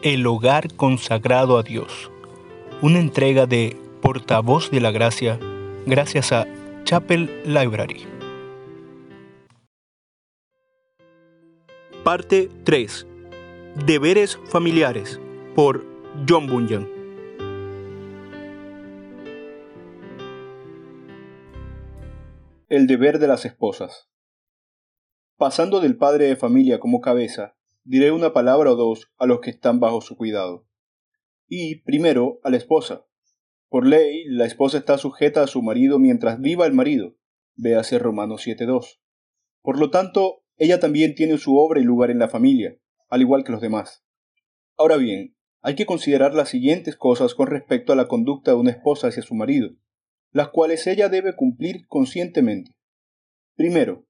El hogar consagrado a Dios. Una entrega de Portavoz de la Gracia gracias a Chapel Library. Parte 3. Deberes familiares por John Bunyan. El deber de las esposas. Pasando del padre de familia como cabeza, diré una palabra o dos a los que están bajo su cuidado. Y, primero, a la esposa. Por ley, la esposa está sujeta a su marido mientras viva el marido. Véase Romanos 7.2. Por lo tanto, ella también tiene su obra y lugar en la familia, al igual que los demás. Ahora bien, hay que considerar las siguientes cosas con respecto a la conducta de una esposa hacia su marido, las cuales ella debe cumplir conscientemente. Primero,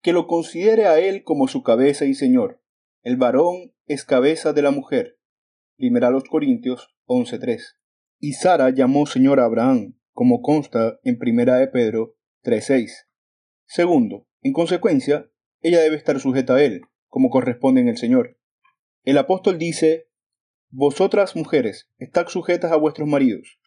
que lo considere a él como su cabeza y señor, el varón es cabeza de la mujer. Primera los Corintios 11.3. Y Sara llamó Señor a Abraham, como consta en Primera de Pedro 3.6. Segundo, en consecuencia, ella debe estar sujeta a él, como corresponde en el Señor. El apóstol dice, Vosotras mujeres, estad sujetas a vuestros maridos.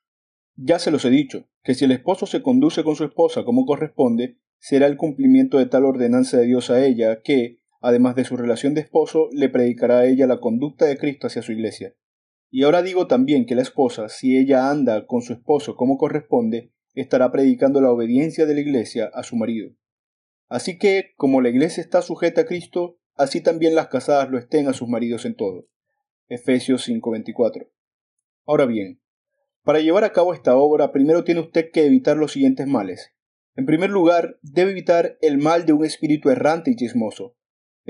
Ya se los he dicho, que si el esposo se conduce con su esposa como corresponde, será el cumplimiento de tal ordenanza de Dios a ella que, además de su relación de esposo, le predicará a ella la conducta de Cristo hacia su iglesia. Y ahora digo también que la esposa, si ella anda con su esposo como corresponde, estará predicando la obediencia de la iglesia a su marido. Así que, como la iglesia está sujeta a Cristo, así también las casadas lo estén a sus maridos en todo. Efesios 5:24. Ahora bien, para llevar a cabo esta obra, primero tiene usted que evitar los siguientes males. En primer lugar, debe evitar el mal de un espíritu errante y chismoso,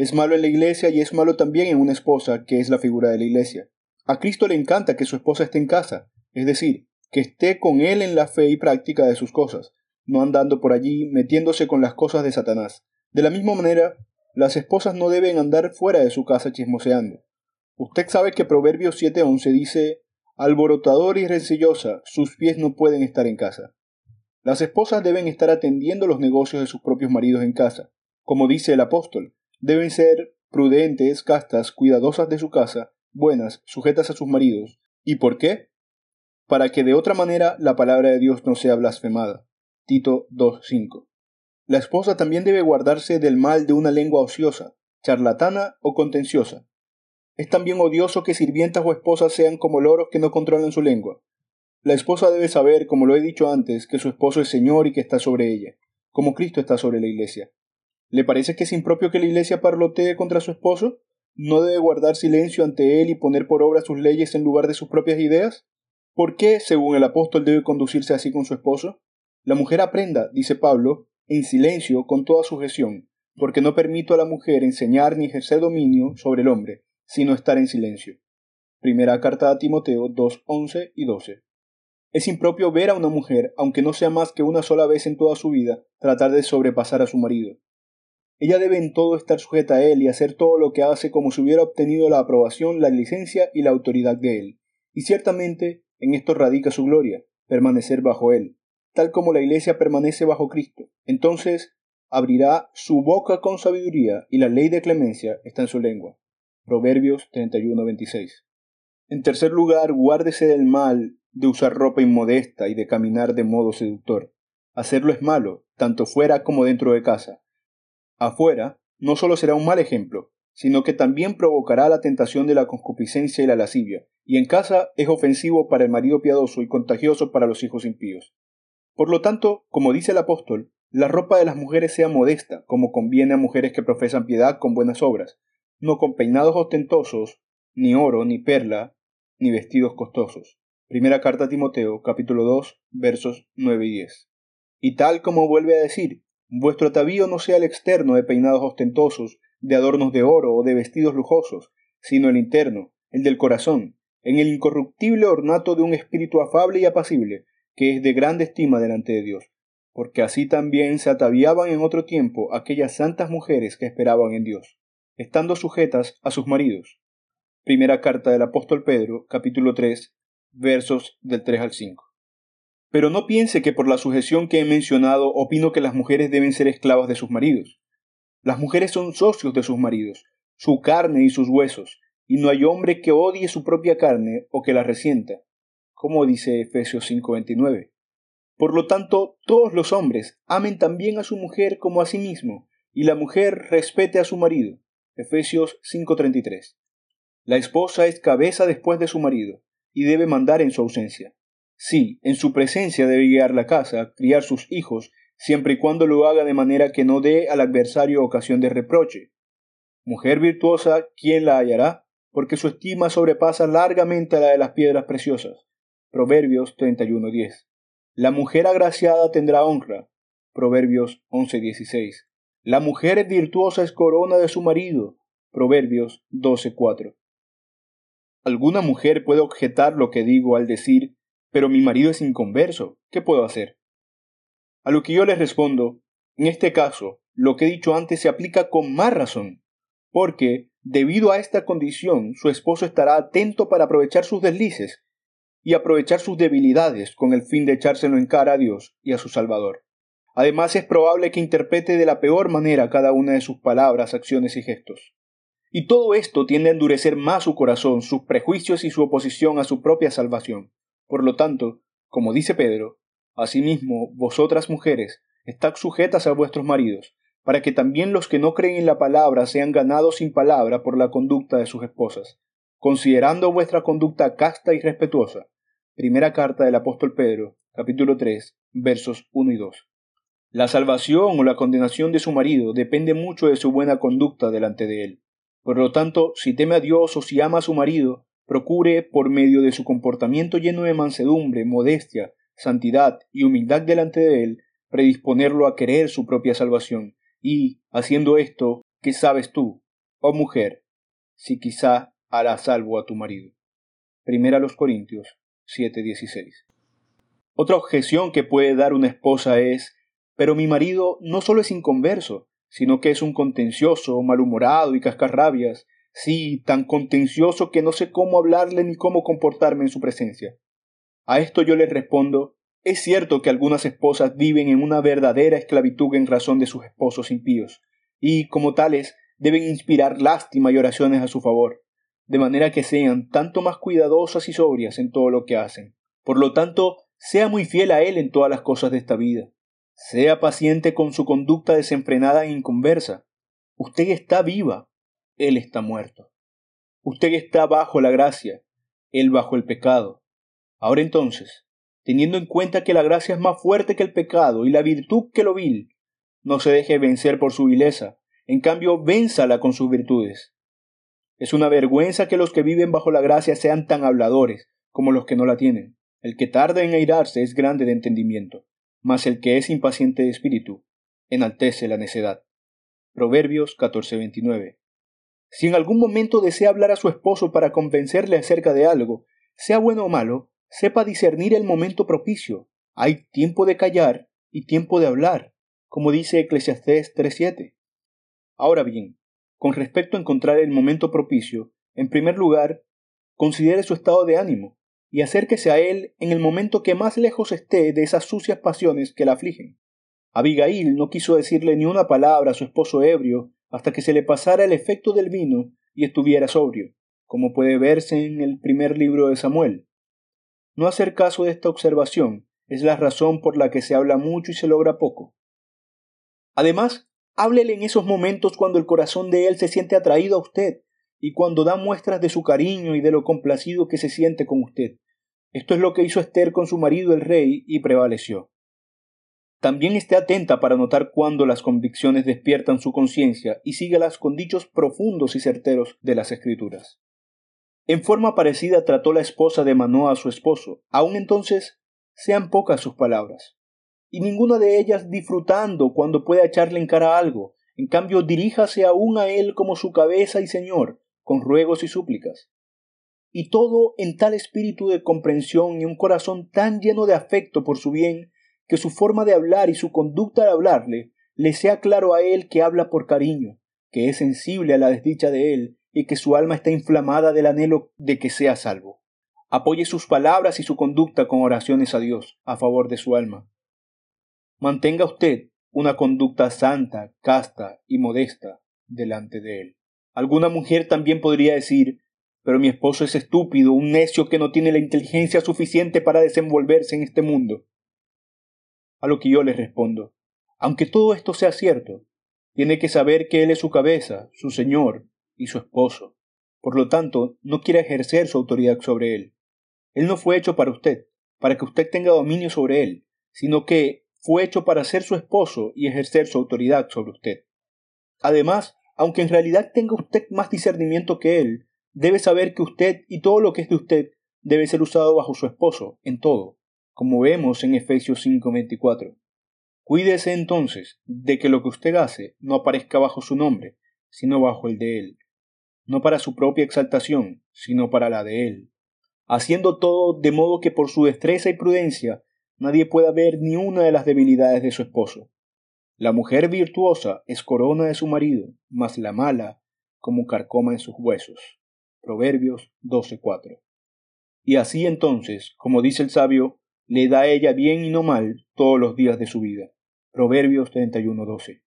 es malo en la iglesia y es malo también en una esposa, que es la figura de la iglesia. A Cristo le encanta que su esposa esté en casa, es decir, que esté con él en la fe y práctica de sus cosas, no andando por allí metiéndose con las cosas de Satanás. De la misma manera, las esposas no deben andar fuera de su casa chismoseando. Usted sabe que Proverbios 7:11 dice, alborotador y rencillosa, sus pies no pueden estar en casa. Las esposas deben estar atendiendo los negocios de sus propios maridos en casa. Como dice el apóstol, Deben ser prudentes, castas, cuidadosas de su casa, buenas, sujetas a sus maridos. ¿Y por qué? Para que de otra manera la palabra de Dios no sea blasfemada. Tito 2.5. La esposa también debe guardarse del mal de una lengua ociosa, charlatana o contenciosa. Es también odioso que sirvientas o esposas sean como loros que no controlan su lengua. La esposa debe saber, como lo he dicho antes, que su esposo es Señor y que está sobre ella, como Cristo está sobre la iglesia. ¿Le parece que es impropio que la iglesia parlotee contra su esposo? ¿No debe guardar silencio ante él y poner por obra sus leyes en lugar de sus propias ideas? ¿Por qué, según el apóstol, debe conducirse así con su esposo? La mujer aprenda, dice Pablo, en silencio con toda sujeción, porque no permito a la mujer enseñar ni ejercer dominio sobre el hombre, sino estar en silencio. Primera carta a Timoteo 2, 11 y 12. Es impropio ver a una mujer, aunque no sea más que una sola vez en toda su vida, tratar de sobrepasar a su marido. Ella debe en todo estar sujeta a él y hacer todo lo que hace como si hubiera obtenido la aprobación, la licencia y la autoridad de él. Y ciertamente en esto radica su gloria, permanecer bajo él, tal como la iglesia permanece bajo Cristo. Entonces abrirá su boca con sabiduría y la ley de clemencia está en su lengua. Proverbios 31:26. En tercer lugar, guárdese del mal de usar ropa inmodesta y de caminar de modo seductor. Hacerlo es malo, tanto fuera como dentro de casa afuera, no solo será un mal ejemplo, sino que también provocará la tentación de la concupiscencia y la lascivia, y en casa es ofensivo para el marido piadoso y contagioso para los hijos impíos. Por lo tanto, como dice el apóstol, la ropa de las mujeres sea modesta, como conviene a mujeres que profesan piedad con buenas obras, no con peinados ostentosos, ni oro, ni perla, ni vestidos costosos. Primera carta a Timoteo, capítulo 2, versos 9 y 10. Y tal como vuelve a decir, Vuestro atavío no sea el externo de peinados ostentosos, de adornos de oro o de vestidos lujosos, sino el interno, el del corazón, en el incorruptible ornato de un espíritu afable y apacible, que es de grande estima delante de Dios, porque así también se ataviaban en otro tiempo aquellas santas mujeres que esperaban en Dios, estando sujetas a sus maridos. Primera carta del apóstol Pedro, capítulo 3, versos del 3 al 5. Pero no piense que por la sujeción que he mencionado opino que las mujeres deben ser esclavas de sus maridos. Las mujeres son socios de sus maridos, su carne y sus huesos, y no hay hombre que odie su propia carne o que la resienta, como dice Efesios 5:29. Por lo tanto, todos los hombres amen también a su mujer como a sí mismo, y la mujer respete a su marido. Efesios 5:33. La esposa es cabeza después de su marido, y debe mandar en su ausencia. Sí, en su presencia debe guiar la casa, criar sus hijos, siempre y cuando lo haga de manera que no dé al adversario ocasión de reproche. Mujer virtuosa, ¿quién la hallará? porque su estima sobrepasa largamente la de las piedras preciosas. Proverbios 31.10. La mujer agraciada tendrá honra. Proverbios 11.16. La mujer virtuosa es corona de su marido. Proverbios 12.4. Alguna mujer puede objetar lo que digo al decir, pero mi marido es inconverso, ¿qué puedo hacer? A lo que yo les respondo, en este caso, lo que he dicho antes se aplica con más razón, porque Debido a esta condición, su esposo estará atento para aprovechar sus deslices y aprovechar sus debilidades con el fin de echárselo en cara a Dios y a su Salvador. Además es probable que interprete de la peor manera cada una de sus palabras, acciones y gestos. Y todo esto tiende a endurecer más su corazón, sus prejuicios y su oposición a su propia salvación. Por lo tanto, como dice Pedro, asimismo, vosotras mujeres, estad sujetas a vuestros maridos, para que también los que no creen en la palabra sean ganados sin palabra por la conducta de sus esposas, considerando vuestra conducta casta y respetuosa. Primera carta del apóstol Pedro, capítulo 3, versos 1 y 2. La salvación o la condenación de su marido depende mucho de su buena conducta delante de él. Por lo tanto, si teme a Dios o si ama a su marido, procure, por medio de su comportamiento lleno de mansedumbre, modestia, santidad y humildad delante de él, predisponerlo a querer su propia salvación, y, haciendo esto, ¿qué sabes tú, oh mujer, si quizá hará salvo a tu marido? Primera los Corintios 7:16. Otra objeción que puede dar una esposa es, pero mi marido no solo es inconverso, sino que es un contencioso, malhumorado y cascarrabias, sí, tan contencioso que no sé cómo hablarle ni cómo comportarme en su presencia. A esto yo le respondo es cierto que algunas esposas viven en una verdadera esclavitud en razón de sus esposos impíos, y, como tales, deben inspirar lástima y oraciones a su favor, de manera que sean tanto más cuidadosas y sobrias en todo lo que hacen. Por lo tanto, sea muy fiel a él en todas las cosas de esta vida. Sea paciente con su conducta desenfrenada e inconversa. Usted está viva, él está muerto. Usted está bajo la gracia, él bajo el pecado. Ahora entonces, teniendo en cuenta que la gracia es más fuerte que el pecado y la virtud que lo vil. No se deje vencer por su vileza, en cambio vénzala con sus virtudes. Es una vergüenza que los que viven bajo la gracia sean tan habladores como los que no la tienen. El que tarda en airarse es grande de entendimiento, mas el que es impaciente de espíritu enaltece la necedad. Proverbios 14:29. Si en algún momento desea hablar a su esposo para convencerle acerca de algo, sea bueno o malo, sepa discernir el momento propicio. Hay tiempo de callar y tiempo de hablar, como dice Eclesiastés 3.7. Ahora bien, con respecto a encontrar el momento propicio, en primer lugar, considere su estado de ánimo y acérquese a él en el momento que más lejos esté de esas sucias pasiones que la afligen. Abigail no quiso decirle ni una palabra a su esposo ebrio hasta que se le pasara el efecto del vino y estuviera sobrio, como puede verse en el primer libro de Samuel. No hacer caso de esta observación es la razón por la que se habla mucho y se logra poco. Además, háblele en esos momentos cuando el corazón de él se siente atraído a usted y cuando da muestras de su cariño y de lo complacido que se siente con usted. Esto es lo que hizo Esther con su marido el rey y prevaleció. También esté atenta para notar cuando las convicciones despiertan su conciencia y sígalas con dichos profundos y certeros de las escrituras. En forma parecida trató la esposa de Manoa a su esposo. Aun entonces sean pocas sus palabras, y ninguna de ellas disfrutando cuando pueda echarle en cara algo. En cambio, diríjase aún a él como su cabeza y señor, con ruegos y súplicas. Y todo en tal espíritu de comprensión y un corazón tan lleno de afecto por su bien, que su forma de hablar y su conducta al hablarle le sea claro a él que habla por cariño, que es sensible a la desdicha de él y que su alma está inflamada del anhelo de que sea salvo. Apoye sus palabras y su conducta con oraciones a Dios a favor de su alma. Mantenga usted una conducta santa, casta y modesta delante de Él. Alguna mujer también podría decir, pero mi esposo es estúpido, un necio que no tiene la inteligencia suficiente para desenvolverse en este mundo. A lo que yo le respondo, aunque todo esto sea cierto, tiene que saber que él es su cabeza, su señor y su esposo. Por lo tanto, no quiere ejercer su autoridad sobre él. Él no fue hecho para usted, para que usted tenga dominio sobre él, sino que fue hecho para ser su esposo y ejercer su autoridad sobre usted. Además, aunque en realidad tenga usted más discernimiento que él, debe saber que usted y todo lo que es de usted debe ser usado bajo su esposo, en todo, como vemos en Efesios 5:24. Cuídese entonces de que lo que usted hace no aparezca bajo su nombre, sino bajo el de él, no para su propia exaltación, sino para la de él, haciendo todo de modo que por su destreza y prudencia nadie pueda ver ni una de las debilidades de su esposo. La mujer virtuosa es corona de su marido, mas la mala como carcoma en sus huesos. Proverbios 12:4. Y así entonces, como dice el sabio, le da a ella bien y no mal todos los días de su vida. Proverbios 31:12.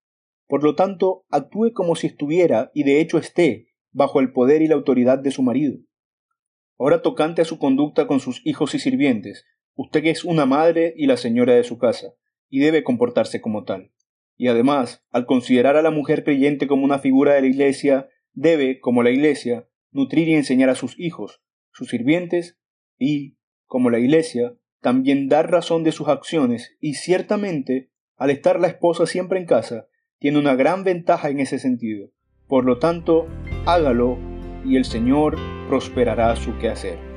Por lo tanto, actúe como si estuviera, y de hecho esté, bajo el poder y la autoridad de su marido. Ahora tocante a su conducta con sus hijos y sirvientes, usted es una madre y la señora de su casa, y debe comportarse como tal. Y además, al considerar a la mujer creyente como una figura de la Iglesia, debe, como la Iglesia, nutrir y enseñar a sus hijos, sus sirvientes, y, como la Iglesia, también dar razón de sus acciones, y ciertamente, al estar la esposa siempre en casa, tiene una gran ventaja en ese sentido. Por lo tanto, hágalo y el Señor prosperará su quehacer.